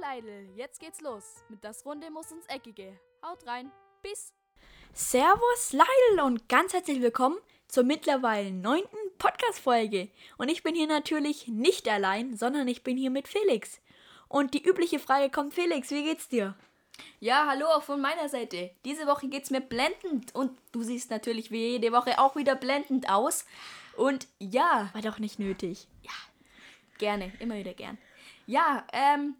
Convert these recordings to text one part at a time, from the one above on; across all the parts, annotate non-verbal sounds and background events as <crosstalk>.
Leidl, jetzt geht's los. Mit das Runde muss ins Eckige. Haut rein. Bis. Servus Leidl und ganz herzlich willkommen zur mittlerweile neunten Podcast-Folge. Und ich bin hier natürlich nicht allein, sondern ich bin hier mit Felix. Und die übliche Frage kommt, Felix, wie geht's dir? Ja, hallo auch von meiner Seite. Diese Woche geht's mir blendend und du siehst natürlich wie jede Woche auch wieder blendend aus. Und ja, War doch nicht nötig. gerne, immer wieder gern. Ja, ähm,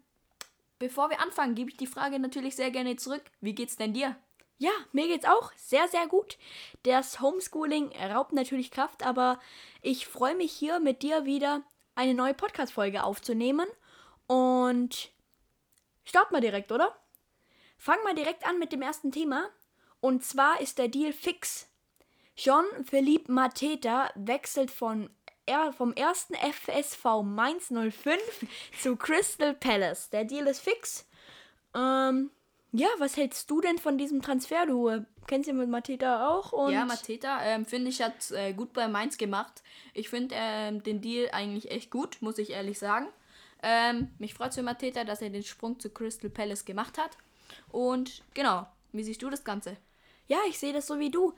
bevor wir anfangen, gebe ich die Frage natürlich sehr gerne zurück. Wie geht's denn dir? Ja, mir geht's auch sehr, sehr gut. Das Homeschooling raubt natürlich Kraft, aber ich freue mich hier mit dir wieder eine neue Podcast-Folge aufzunehmen. Und starten wir direkt, oder? Fangen wir direkt an mit dem ersten Thema. Und zwar ist der Deal fix. Jean-Philippe Mateta wechselt von er, vom ersten FSV Mainz 05 zu Crystal Palace. Der Deal ist fix. Ähm, ja, was hältst du denn von diesem Transfer? Du äh, kennst ihn mit Mateta auch und ja, Mateta, ähm, finde ich, hat äh, gut bei Mainz gemacht. Ich finde ähm, den Deal eigentlich echt gut, muss ich ehrlich sagen. Ähm, mich freut für Mateta, dass er den Sprung zu Crystal Palace gemacht hat. Und genau, wie siehst du das Ganze? ja, ich sehe das so wie du.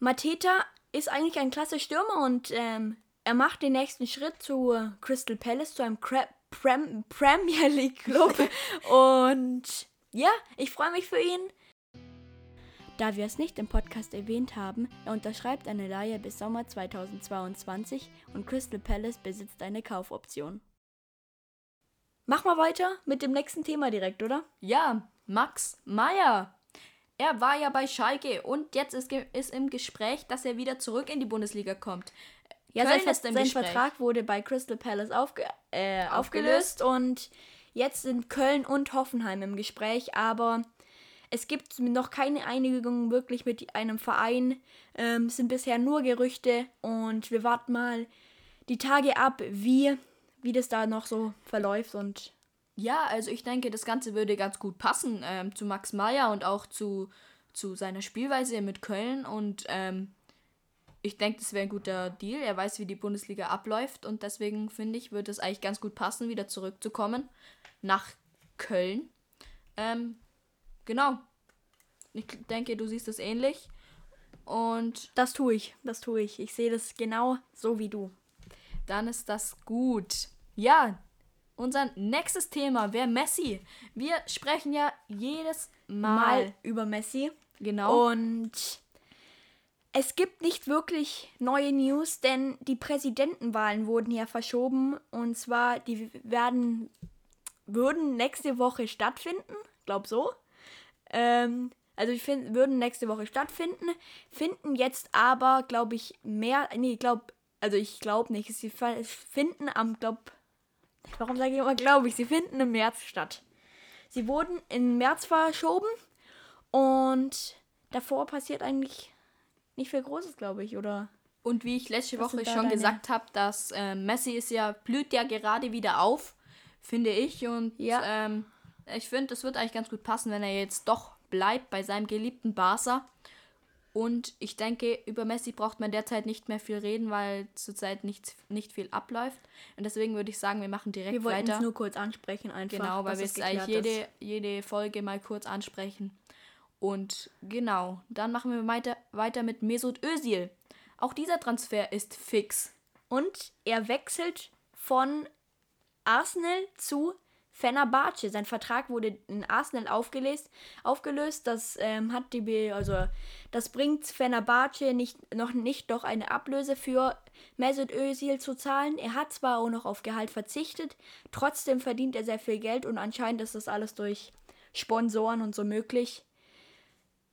Mateta ist eigentlich ein klasse Stürmer und ähm, er macht den nächsten Schritt zu äh, Crystal Palace, zu einem Cra Prem Premier League Club. <laughs> und ja, ich freue mich für ihn. Da wir es nicht im Podcast erwähnt haben, er unterschreibt eine Leihe bis Sommer 2022 und Crystal Palace besitzt eine Kaufoption. Mach mal weiter mit dem nächsten Thema direkt, oder? Ja, Max Meyer. Er war ja bei Schalke und jetzt ist, ist im Gespräch, dass er wieder zurück in die Bundesliga kommt. Ja, Köln sein, ist im sein Gespräch. Vertrag wurde bei Crystal Palace aufge äh, aufgelöst und jetzt sind Köln und Hoffenheim im Gespräch, aber es gibt noch keine Einigung wirklich mit einem Verein. Ähm, es sind bisher nur Gerüchte und wir warten mal die Tage ab, wie, wie das da noch so verläuft und Ja, also ich denke, das Ganze würde ganz gut passen ähm, zu Max Meyer und auch zu, zu seiner Spielweise mit Köln. Und ähm, ich denke, das wäre ein guter Deal. Er weiß, wie die Bundesliga abläuft und deswegen finde ich, würde es eigentlich ganz gut passen, wieder zurückzukommen nach Köln. Ähm, genau. Ich denke, du siehst es ähnlich. Und das tue ich, das tue ich. Ich sehe das genau so wie du. dann ist das gut. Ja, unser nächstes Thema wäre Messi. Wir sprechen ja jedes Mal. Mal über Messi. Genau. Und es gibt nicht wirklich neue News, denn die Präsidentenwahlen wurden ja verschoben. Und zwar, die werden, würden nächste Woche stattfinden. Glaub so. Ähm, also die fin- würden nächste Woche stattfinden. Finden jetzt aber, glaube ich, mehr. Nee, glaub. Also ich glaube nicht. Sie finden am, glaub. Warum sage ich immer, glaube ich? Sie finden im März statt. Sie wurden im März verschoben. Und davor passiert eigentlich nicht viel Großes, glaube ich, oder? Und wie ich letzte Was Woche schon deine- gesagt habe, dass ähm, Messi ist ja, blüht ja gerade wieder auf, finde ich. Und Ja. ähm, ich finde, es wird eigentlich ganz gut passen, wenn er jetzt doch bleibt bei seinem geliebten Barca. Und ich denke, über Messi braucht man derzeit nicht mehr viel reden, weil zurzeit nicht, nicht viel abläuft. Und deswegen würde ich sagen, wir machen direkt Wir wollten weiter. es nur kurz ansprechen, einfach. Genau, weil wir es jetzt eigentlich jede, ist. jede Folge mal kurz ansprechen. Und genau, dann machen wir weiter, weiter mit Mesut Özil. Auch dieser Transfer ist fix. Und er wechselt von Arsenal zu Fenerbahce. Sein Vertrag wurde in Arsenal aufgelöst. aufgelöst. Das ähm, hat die, Be- also das bringt Fenerbahce nicht, noch nicht doch eine Ablöse für Mesut Özil zu zahlen. Er hat zwar auch noch auf Gehalt verzichtet, trotzdem verdient er sehr viel Geld und anscheinend ist das alles durch Sponsoren und so möglich.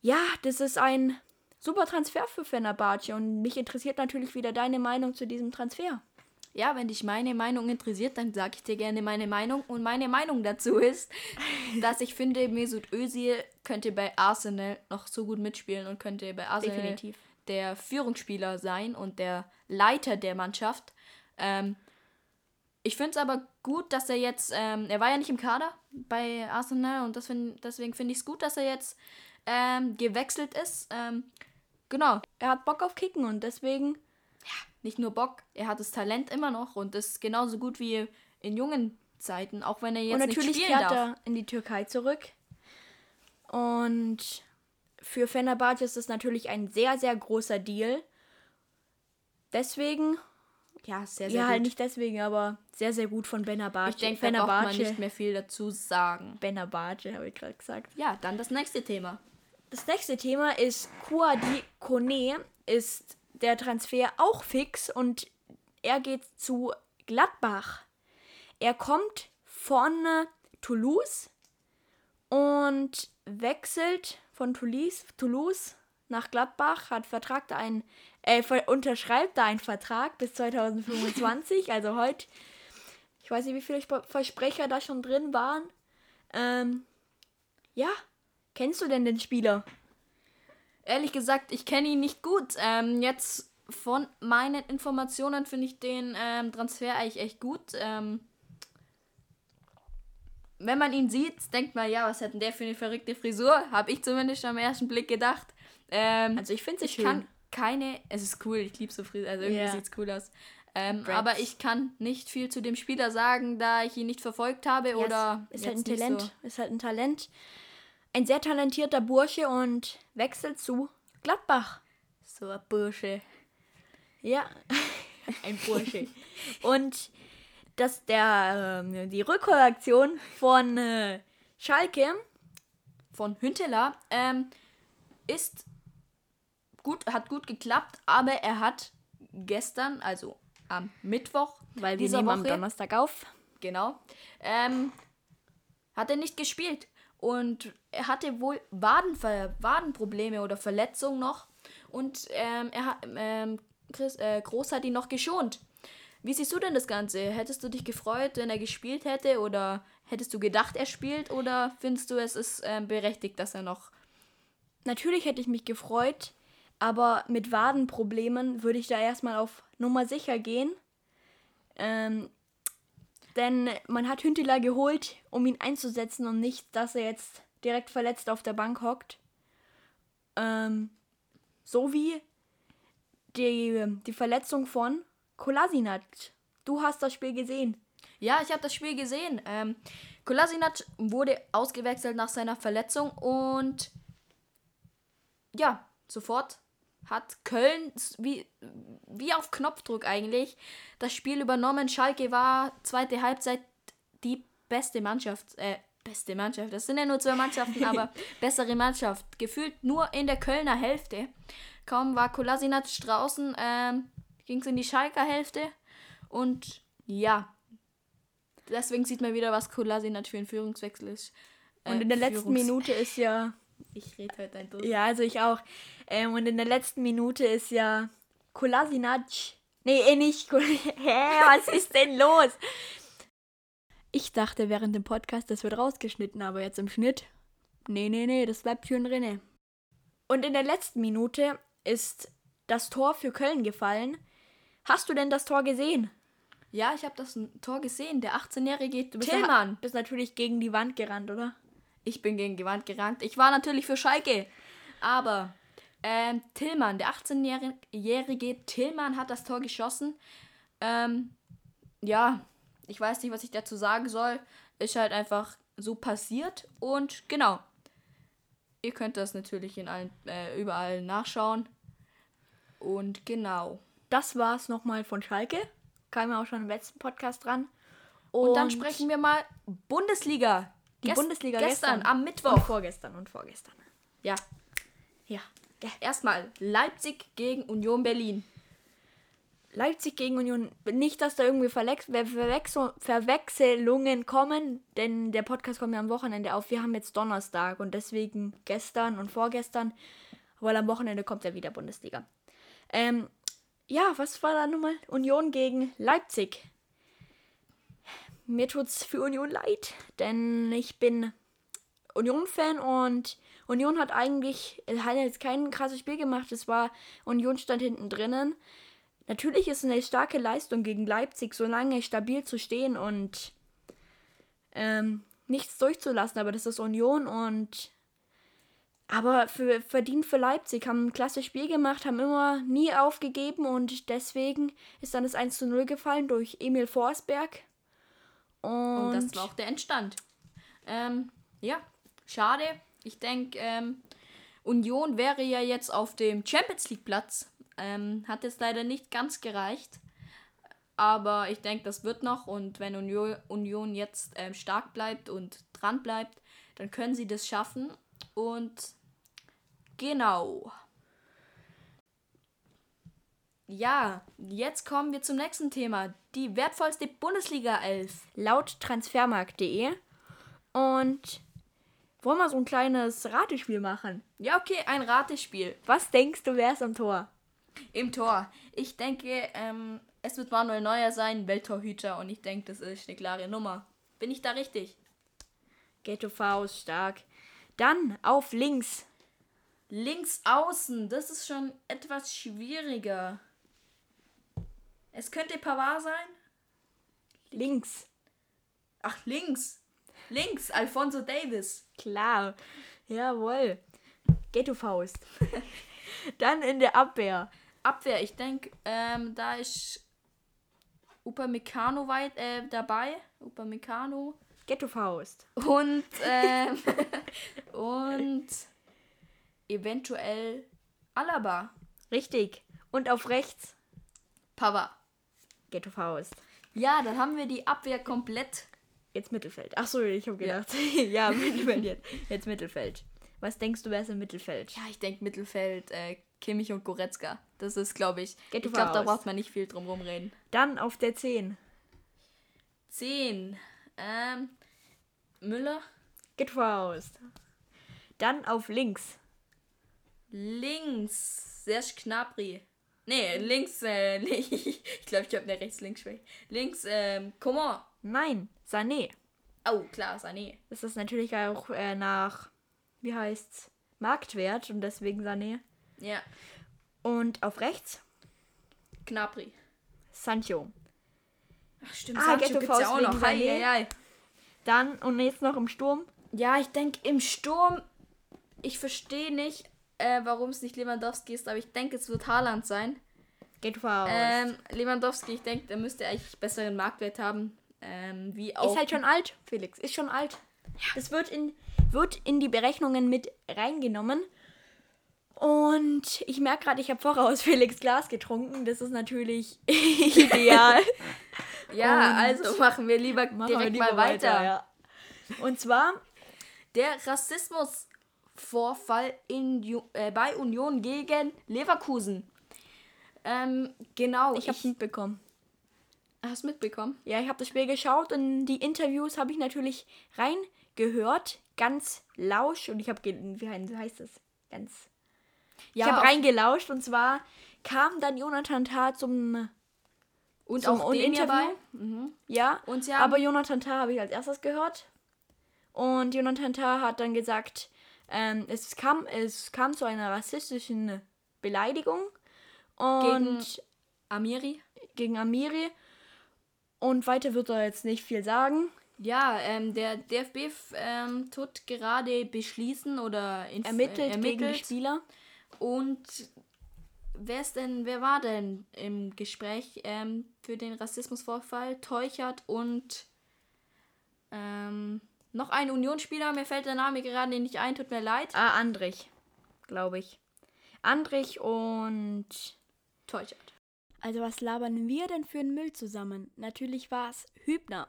Ja, das ist ein super Transfer für Fenerbahce und mich interessiert natürlich wieder deine Meinung zu diesem Transfer. Ja, wenn dich meine Meinung interessiert, dann sage ich dir gerne meine Meinung. Und meine Meinung dazu ist, dass ich finde, Mesut Özil könnte bei Arsenal noch so gut mitspielen und könnte bei Arsenal Definitiv. der Führungsspieler sein und der Leiter der Mannschaft. Ähm, ich finde es aber gut, dass er jetzt, ähm, er war ja nicht im Kader bei Arsenal und find, deswegen finde ich es gut, dass er jetzt ähm, gewechselt ist. Ähm, genau, Er hat Bock auf Kicken und deswegen nicht nur Bock, er hat das Talent immer noch und ist genauso gut wie in jungen Zeiten, auch wenn er jetzt Und natürlich nicht spielen kehrt darf. er in die Türkei zurück. Und für Fenerbahce ist das natürlich ein sehr, sehr großer Deal. Deswegen, Ja, sehr, sehr ja, gut. halt nicht deswegen, aber sehr, sehr gut von Benabace. ich denke, da braucht man nicht mehr viel dazu sagen. Benabace, habe ich gerade gesagt. Ja, dann das nächste Thema. Das nächste Thema ist Kouadi Kone. Ist der Transfer auch fix und er geht zu Gladbach. Er kommt von äh, Toulouse und wechselt von Toulouse, Toulouse nach Gladbach, hat Vertrag da einen, äh, unterschreibt da einen Vertrag bis 2025, also heute. Ich weiß nicht, wie viele Sp- Versprecher da schon drin waren. Ähm, ja, kennst du denn den Spieler? Ehrlich gesagt, ich kenne ihn nicht gut. Ähm, jetzt von meinen Informationen finde ich den ähm, Transfer eigentlich echt gut. Ähm, wenn man ihn sieht, denkt man, ja, was hat denn der für eine verrückte Frisur? Habe ich zumindest am ersten Blick gedacht. Ähm, Also ich finde es ich schön. kann keine, es ist cool, ich liebe so Frisur, also irgendwie Ja. sieht's cool aus. Ähm, aber ich kann nicht viel zu dem Spieler sagen, da ich ihn nicht verfolgt habe Ja, oder ist, ist halt ein Talent. So. Ist halt ein Talent. Ein sehr talentierter Bursche und wechselt zu Gladbach. So ein Bursche. Ja, <laughs> ein Bursche. und dass der ähm, die Rückreaktion von äh, Schalke von Hünteler ähm, ist gut, hat gut geklappt, aber er hat gestern, also am Mittwoch weil wir dieser nehmen am Woche, Donnerstag auf. genau, ähm, hat er nicht gespielt und er hatte wohl Wadenver Wadenprobleme oder Verletzungen noch und ähm, er hat ähm, Chris, äh, Groß hat ihn noch geschont. Wie siehst du denn das Ganze? Hättest du dich gefreut, wenn er gespielt hätte oder hättest du gedacht, er spielt oder findest du, es ist ähm, berechtigt, dass er noch Natürlich hätte ich mich gefreut, aber mit Wadenproblemen würde ich da erstmal auf Nummer sicher gehen. Ähm, denn man hat Hünteler geholt, um ihn einzusetzen und nicht, dass er jetzt direkt verletzt auf der Bank hockt. Ähm, so wie die, die Verletzung von Kolasinac. Du hast das Spiel gesehen. Ja, ich habe das Spiel gesehen. Ähm, Kolasinac wurde ausgewechselt nach seiner Verletzung und ja, sofort hat Köln wie, wie auf Knopfdruck eigentlich das Spiel übernommen. Schalke war zweite Halbzeit die beste Mannschaft. Äh, beste Mannschaft. Das sind ja nur zwei Mannschaften, <laughs> aber bessere Mannschaft. Gefühlt nur in der Kölner Hälfte. Kaum war Kolasinac draußen, ähm, ging es in die Schalker Hälfte. Und ja, deswegen sieht man wieder, was Kolasinac für ein Führungswechsel ist. Äh, Und in der letzten Minute ist ja Ich rede heute ein durch. Ja, also ich auch. Ähm, und in der letzten Minute ist ja Kolasinac. Nee, eh nicht. <laughs> Hä, was ist denn los? Ich dachte während dem Podcast, das wird rausgeschnitten, aber jetzt im Schnitt. Nee, nee, nee, das bleibt schön drinne. Und in der letzten Minute ist das Tor für Köln gefallen. Hast du denn das Tor gesehen? Ja, ich habe das Tor gesehen. Der 18-jährige Du bist, Tillmann. bist natürlich gegen die Wand gerannt, oder? Ich bin gegen die Wand gerannt. Ich war natürlich für Schalke. Aber ähm, Tillmann, der 18-jährige Tillmann hat das Tor geschossen. Ähm, ja, ich weiß nicht, was ich dazu sagen soll. Ist halt einfach so passiert. Und genau. Ihr könnt das natürlich in allen, äh, überall nachschauen. Und genau. Das war's nochmal von Schalke. Kam ja auch schon im letzten Podcast dran. Und, dann sprechen wir mal Bundesliga. Die Gest- Bundesliga gestern, gestern. am Und Mittwoch. vorgestern und vorgestern. Ja, Ja. erstmal Leipzig gegen Union Berlin. Leipzig gegen Union. Nicht, dass da irgendwie Verlex Ver Verwechsel Verwechselungen kommen, denn der Podcast kommt ja am Wochenende auf. Wir haben jetzt Donnerstag und deswegen gestern und vorgestern, weil am Wochenende kommt ja wieder Bundesliga. Ähm, ja, was war da nochmal? Union gegen Leipzig. Mir tut's für Union leid, denn ich bin Union-Fan und Union hat eigentlich, hat jetzt kein krasses Spiel gemacht. Es war, Union stand hinten drinnen. Natürlich ist eine starke Leistung gegen Leipzig, so lange stabil zu stehen und ähm, nichts durchzulassen, aber das ist Union und aber für, verdient für Leipzig, haben ein klasse Spiel gemacht, haben immer nie aufgegeben und deswegen ist dann das 1 zu 0 gefallen durch Emil Forsberg. Und, Und das war auch der Endstand. Ähm, ja, schade. Ich denke, ähm, Union wäre ja jetzt auf dem Champions League Platz. Ähm, hat jetzt leider nicht ganz gereicht. Aber ich denke, das wird noch. Und wenn Union, Union jetzt ähm, stark bleibt und dran bleibt, dann können sie das schaffen. Und genau. Ja, jetzt kommen wir zum nächsten Thema. Die wertvollste Bundesliga 11. laut transfermarkt.de. Und wollen wir so ein kleines Ratespiel machen? Ja, okay, ein Ratespiel. Was denkst du, wer ist am Tor? Im Tor. Ich denke, ähm, es wird Manuel Neuer sein, Welttorhüter. Und ich denke, das ist eine klare Nummer. Bin ich da richtig? Ghetto Faust, stark. Dann auf links. Links außen, das ist schon etwas schwieriger. Es könnte Pavard sein. Links. Ach, links. Links, Alfonso Davis. Klar. Jawohl. Ghetto Faust. <laughs> Dann in der Abwehr. Abwehr, ich denke, ähm, da ist Upamecano weit äh, dabei. Upamecano. Ghetto Faust. Und, <laughs> ähm, <laughs> und eventuell Alaba. Richtig. Und auf rechts Pavard. Ghetto Faust. Ja, dann haben wir die Abwehr komplett. Jetzt Mittelfeld. Ach so, ich habe gedacht. <laughs> Ja, Mittelfeld jetzt. Jetzt Mittelfeld. Was denkst du, wer ist im Mittelfeld? Ja, ich denke Mittelfeld, äh, Kimmich und Goretzka. Das ist, glaube ich. Geht ich glaube, da braucht man nicht viel drum rumreden. Dann auf der 10. 10. Ähm, Müller. Ghetto Faust. Dann auf links. Links. Serge Gnabry. Nee, links, äh, <laughs> ich glaube, ich habe eine rechts-links-Schwäche. Links, ähm, Coman. Nein, Sané. Oh, klar, Sané. Das ist natürlich auch äh, nach, wie heißt's, Marktwert und deswegen Sané. Ja, Und auf rechts Gnabry. Sancho. Ach, stimmt, Ah, Sancho gibt's ja auch noch. Hei, hei, hei. Dann und jetzt noch im Sturm. Ja, ich denke, im Sturm, ich verstehe nicht, äh, warum es nicht Lewandowski ist, aber ich denke, es wird Haaland sein. Ghetto Faust. Ähm, Lewandowski, ich denke, der müsste eigentlich besseren Marktwert haben. Ähm, wie auch. ist halt schon alt, Felix. Ist schon alt. Das wird in, wird in die Berechnungen mit reingenommen. Und ich merke gerade, ich habe voraus <laughs> Felix Glas getrunken. Das ist natürlich <laughs> ideal. <laughs> ja, und- also machen wir lieber Machen direkt wir lieber mal weiter. ja. Und zwar, Der Rassismusvorfall in, äh, bei Union gegen Leverkusen. Ähm, genau. ich habe es mitbekommen. Hast mitbekommen? Ja, ich habe das Spiel geschaut und die Interviews habe ich natürlich reingehört. Ganz lausch. Und ich habe, wie heißt das? Ganz Ja, ich habe reingelauscht und zwar kam dann Jonathan Tah zum und zum auch den Interview. dabei. Mhm. ja, Und sie aber Jonathan Tah habe ich als erstes gehört und Jonathan Tah hat dann gesagt, ähm, es kam es kam zu einer rassistischen Beleidigung und Amiri. gegen, Amiri und weiter wird er jetzt nicht viel sagen. Ja, ähm, der DFB ähm, tut gerade beschließen oder Ermittelt, äh, gegen ermittelt. Spieler. Und wer ist denn, wer war denn im Gespräch ähm, für den Rassismusvorfall? Teuchert und ähm, noch ein Unionsspieler, mir fällt der Name gerade nicht ein, tut mir leid. Ah, Andrich, glaube ich. Andrich und Teuchert. Also was labern wir denn für einen Müll zusammen? Natürlich war es Hübner.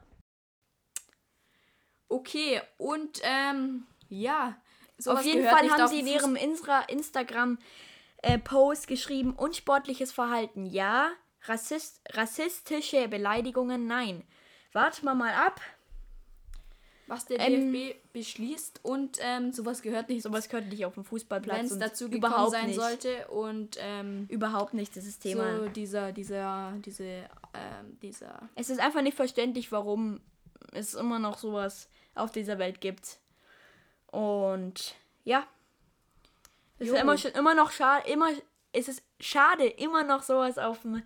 Okay, und ähm, ja. Auf jeden Fall haben sie in ihrem Instra Instagram-Post geschrieben, unsportliches Verhalten ja, Rassist rassistische Beleidigungen nein. Warten wir mal ab. Was der ähm, DFB beschließt und ähm, sowas gehört nicht, Sowas könnte nicht auf dem Fußballplatz wenn es dazu gekommen überhaupt sein nicht. sollte und ähm, Überhaupt nicht, das ist Thema. so dieser, dieser, diese, ähm, dieser Es ist einfach nicht verständlich, warum es immer noch sowas auf dieser Welt gibt. Und ja. Es ist Jo. immer, schon- immer noch schade, immer, es ist schade, immer noch sowas auf dem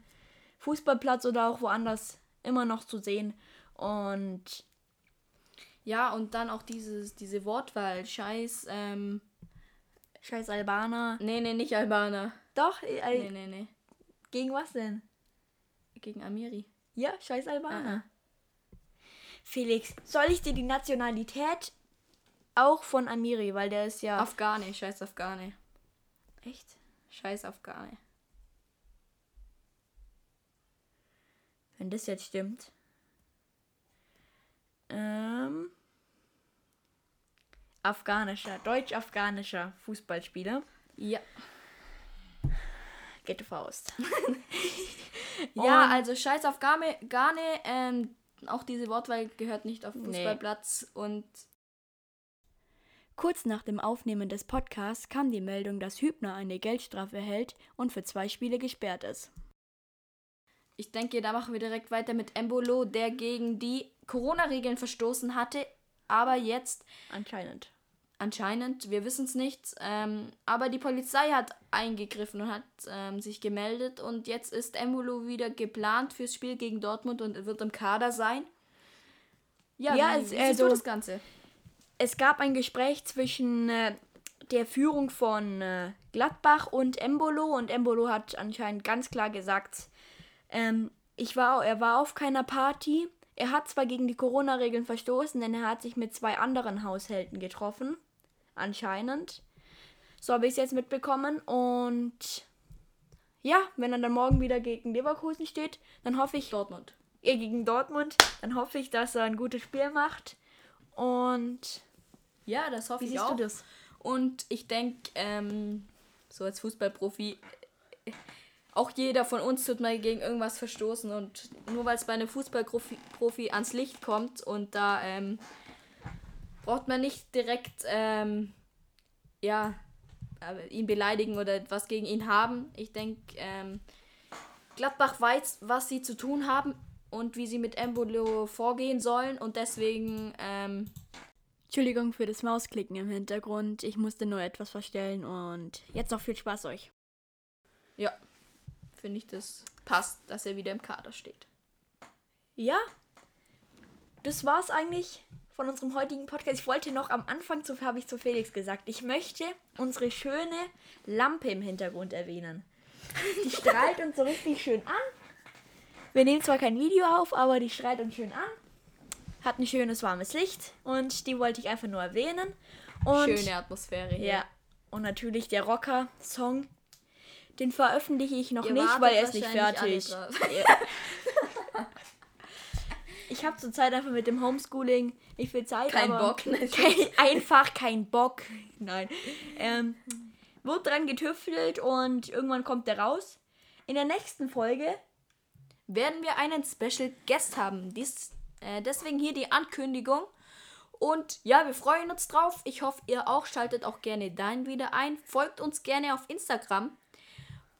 Fußballplatz oder auch woanders immer noch zu sehen. Und Ja, und dann auch dieses, diese Wortwahl. Scheiß, ähm, scheiß Albaner. nee, nee, nicht Albaner. Doch, äh, Nee, nee, nee. gegen was denn? Gegen Amiri. Ja, scheiß Albaner. Felix, soll ich dir die Nationalität auch von Amiri, weil der ist ja. Afghane, scheiß Afghane. Echt? Scheiß Afghane. Wenn das jetzt stimmt. Ähm. Afghanischer, deutsch-afghanischer Fußballspieler. Ja. Gette Faust. <laughs> Ja, also scheiß Afghane, Ghane, ähm, auch diese Wortwahl gehört nicht auf den Nee. Fußballplatz und Kurz nach dem Aufnehmen des Podcasts kam die Meldung, dass Hübner eine Geldstrafe erhält und für zwei Spiele gesperrt ist. ich denke, da machen wir direkt weiter mit Embolo, der gegen die Corona-Regeln verstoßen hatte, aber jetzt Anscheinend. anscheinend, wir wissen es nicht, ähm, aber die Polizei hat eingegriffen und hat ähm, sich gemeldet und jetzt ist Embolo wieder geplant fürs Spiel gegen Dortmund und wird im Kader sein. Ja, Ja, wie, es- wie also- das Ganze? Es gab ein Gespräch zwischen äh, der Führung von äh, Gladbach und Embolo und Embolo hat anscheinend ganz klar gesagt, ähm, ich war, er war auf keiner Party. Er hat zwar gegen die Corona-Regeln verstoßen, denn er hat sich mit zwei anderen Haushälten getroffen. Anscheinend. So habe ich es jetzt mitbekommen. Und ja, wenn er dann morgen wieder gegen Leverkusen steht, dann hoffe ich, Dortmund. äh, gegen Dortmund, dann hoffe ich, dass er ein gutes Spiel macht. Und Ja, das hoffe wie ich siehst auch. du das? Und ich denke, ähm, so als Fußballprofi, auch jeder von uns tut mal gegen irgendwas verstoßen. Und nur weil es bei einem Fußballprofi Profi ans Licht kommt und da ähm, braucht man nicht direkt ähm, ja, äh, ihn beleidigen oder etwas gegen ihn haben. Ich denke, ähm, Gladbach weiß, was sie zu tun haben und wie sie mit Embolo vorgehen sollen. Und deswegen ähm, Entschuldigung für das Mausklicken im Hintergrund. Ich musste nur etwas verstellen und jetzt noch viel Spaß euch. Ja, finde ich, das passt, dass er wieder im Kader steht. Ja, das war's eigentlich von unserem heutigen Podcast. Ich wollte noch am Anfang, zu, habe ich zu Felix gesagt, ich möchte unsere schöne Lampe im Hintergrund erwähnen. Die strahlt uns so richtig schön an. Wir nehmen zwar kein Video auf, aber die strahlt uns schön an. Hat ein schönes warmes Licht und die wollte ich einfach nur erwähnen. Und Schöne Atmosphäre hier. Ja. Und natürlich der Rocker-Song. Den veröffentliche ich noch Ihr nicht, weil er ist nicht fertig. <laughs> ich habe zurzeit einfach mit dem Homeschooling nicht viel Zeit. Kein aber Bock, ne? Kein, einfach kein Bock. Nein. Ähm, wird dran getüftelt und irgendwann kommt der raus. In der nächsten Folge Werden wir einen Special Guest haben. Dies, äh, deswegen hier die Ankündigung. Und ja, wir freuen uns drauf. Ich hoffe, ihr auch. Schaltet auch gerne dein wieder ein. Folgt uns gerne auf Instagram.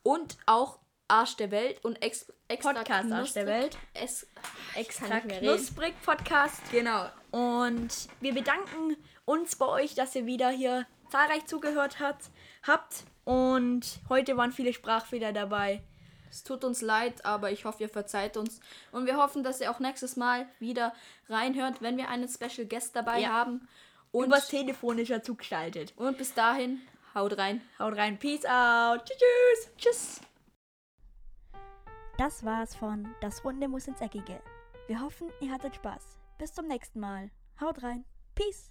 Und auch Arsch der Welt und ex extra Podcast Arsch der knusprig- Welt. Es, extra knusprig Podcast. genau. Und wir bedanken uns bei euch, dass ihr wieder hier zahlreich zugehört hat, habt. Und heute waren viele Sprachfehler dabei. Es tut uns leid, aber ich hoffe, ihr verzeiht uns. Und wir hoffen, dass ihr auch nächstes Mal wieder reinhört, wenn wir einen Special Guest dabei Ja. haben. Und, Übers Telefonischer zugeschaltet. und bis dahin, Haut rein. Haut rein. Peace out. Tschüss. Tschüss. Das war's von Das Runde muss ins Eckige. Wir hoffen, ihr hattet Spaß. Bis zum nächsten Mal. Haut rein. Peace.